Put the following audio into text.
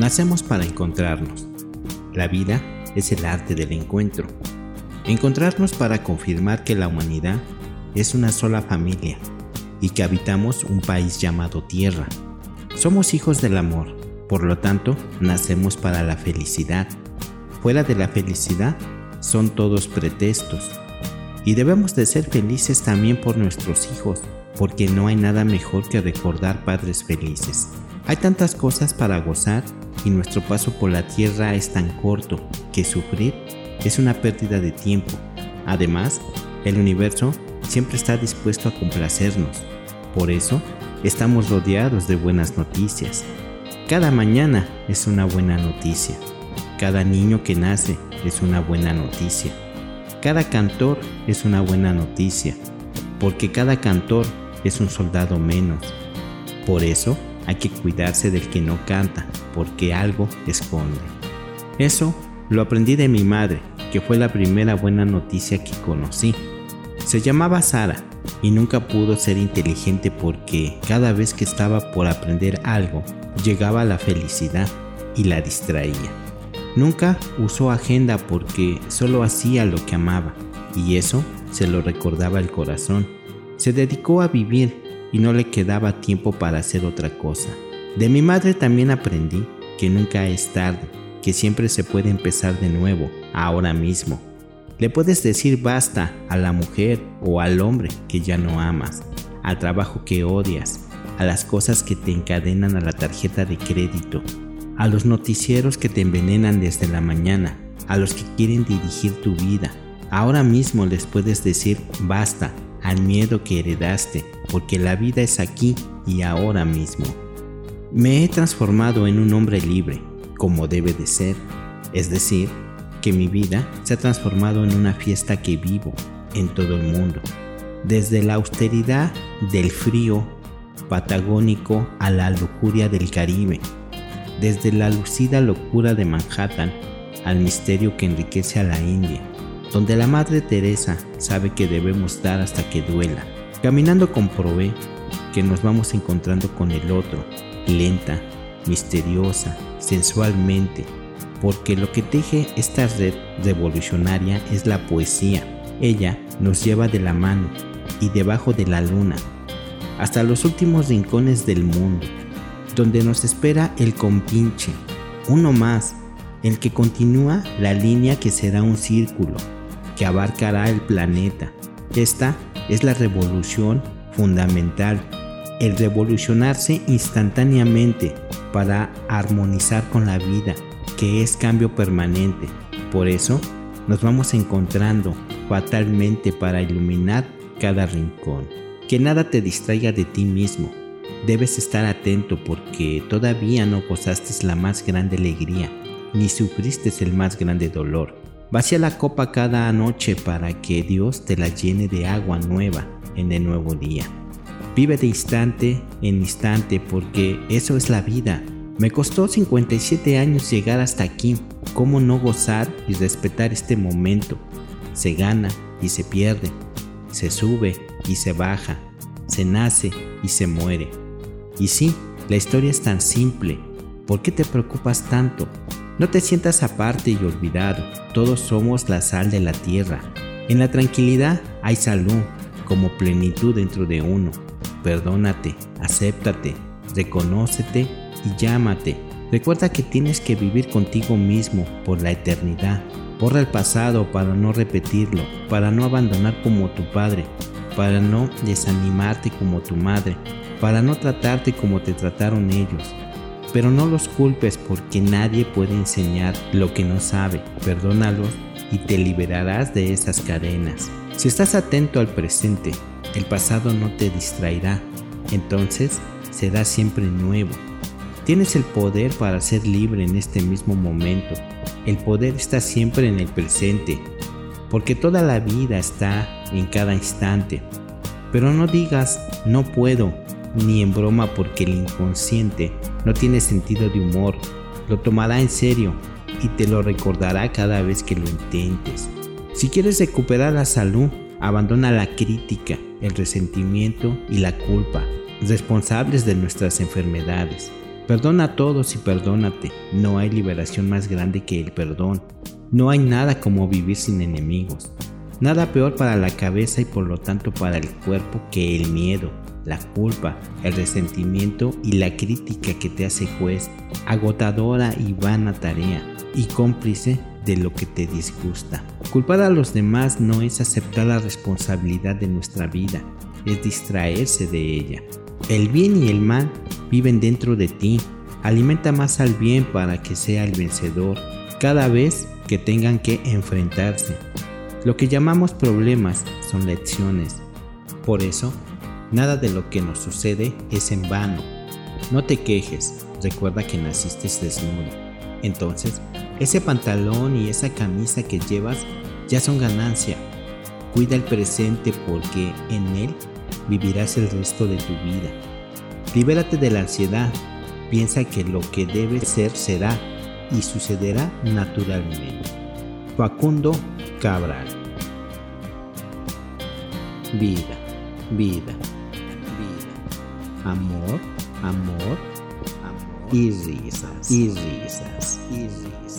Nacemos para encontrarnos. La vida es el arte del encuentro. Encontrarnos para confirmar que la humanidad es una sola familia y que habitamos un país llamado Tierra. Somos hijos del amor, por lo tanto, nacemos para la felicidad. Fuera de la felicidad, son todos pretextos. Y debemos de ser felices también por nuestros hijos, porque no hay nada mejor que recordar padres felices. Hay tantas cosas para gozar y nuestro paso por la tierra es tan corto que sufrir es una pérdida de tiempo. Además, el universo siempre está dispuesto a complacernos. Por eso, estamos rodeados de buenas noticias. Cada mañana es una buena noticia. Cada niño que nace es una buena noticia. Cada cantor es una buena noticia, porque cada cantor es un soldado menos. Por eso hay que cuidarse del que no canta, porque algo esconde. Eso lo aprendí de mi madre, que fue la primera buena noticia que conocí. Se llamaba Sara y nunca pudo ser inteligente porque cada vez que estaba por aprender algo, llegaba la felicidad y la distraía. Nunca usó agenda porque solo hacía lo que amaba y eso se lo recordaba el corazón. Se dedicó a vivir y no le quedaba tiempo para hacer otra cosa. De mi madre también aprendí que nunca es tarde, que siempre se puede empezar de nuevo, ahora mismo. Le puedes decir basta a la mujer o al hombre que ya no amas, al trabajo que odias, a las cosas que te encadenan a la tarjeta de crédito, a los noticieros que te envenenan desde la mañana, a los que quieren dirigir tu vida. Ahora mismo les puedes decir basta al miedo que heredaste, porque la vida es aquí y ahora mismo. Me he transformado en un hombre libre, como debe de ser, es decir, que mi vida se ha transformado en una fiesta que vivo en todo el mundo, desde la austeridad del frío patagónico a la lujuria del Caribe, desde la lucida locura de Manhattan al misterio que enriquece a la India, donde la Madre Teresa sabe que debemos dar hasta que duela. Caminando comprobé que nos vamos encontrando con el otro, lenta, misteriosa, sensualmente, porque lo que teje esta red revolucionaria es la poesía. Ella nos lleva de la mano y debajo de la luna, hasta los últimos rincones del mundo, donde nos espera el compinche, uno más, el que continúa la línea que será un círculo, que abarcará el planeta. Esta es la revolución fundamental, el revolucionarse instantáneamente para armonizar con la vida, que es cambio permanente. Por eso nos vamos encontrando fatalmente para iluminar cada rincón. Que nada te distraiga de ti mismo. Debes estar atento porque todavía no gozaste la más grande alegría, ni sufriste el más grande dolor. Vacía la copa cada noche para que Dios te la llene de agua nueva en el nuevo día. Vive de instante en instante porque eso es la vida. Me costó 57 años llegar hasta aquí. ¿Cómo no gozar y respetar este momento? Se gana y se pierde, se sube y se baja, se nace y se muere. Y sí, la historia es tan simple. ¿Por qué te preocupas tanto? No te sientas aparte y olvidado, todos somos la sal de la tierra. En la tranquilidad hay salud, como plenitud dentro de uno. Perdónate, acéptate, reconócete y llámate. Recuerda que tienes que vivir contigo mismo por la eternidad. Borra el pasado para no repetirlo, para no abandonar como tu padre, para no desanimarte como tu madre, para no tratarte como te trataron ellos pero no los culpes porque nadie puede enseñar lo que no sabe. Perdónalos y te liberarás de esas cadenas. Si estás atento al presente, el pasado no te distraerá. Entonces será siempre nuevo. Tienes el poder para ser libre en este mismo momento. El poder está siempre en el presente, porque toda la vida está en cada instante. Pero no digas no puedo, ni en broma porque el inconsciente no tiene sentido de humor, lo tomará en serio y te lo recordará cada vez que lo intentes. Si quieres recuperar la salud, abandona la crítica, el resentimiento y la culpa, responsables de nuestras enfermedades. Perdona a todos y perdónate. No hay liberación más grande que el perdón. No hay nada como vivir sin enemigos. Nada peor para la cabeza y por lo tanto para el cuerpo que el miedo, la culpa, el resentimiento y la crítica que te hace juez, agotadora y vana tarea, y cómplice de lo que te disgusta. Culpar a los demás no es aceptar la responsabilidad de nuestra vida, es distraerse de ella. El bien y el mal viven dentro de ti. Alimenta más al bien para que sea el vencedor cada vez que tengan que enfrentarse. Lo que llamamos problemas son lecciones. Por eso, nada de lo que nos sucede es en vano. No te quejes, recuerda que naciste desnudo. Entonces, ese pantalón y esa camisa que llevas ya son ganancia. Cuida el presente porque en él vivirás el resto de tu vida. Libérate de la ansiedad. Piensa que lo que debe ser será y sucederá naturalmente. Facundo Cabral. Vida, vida, vida. Amor, amor, amor. Y risas, y risas, y risas.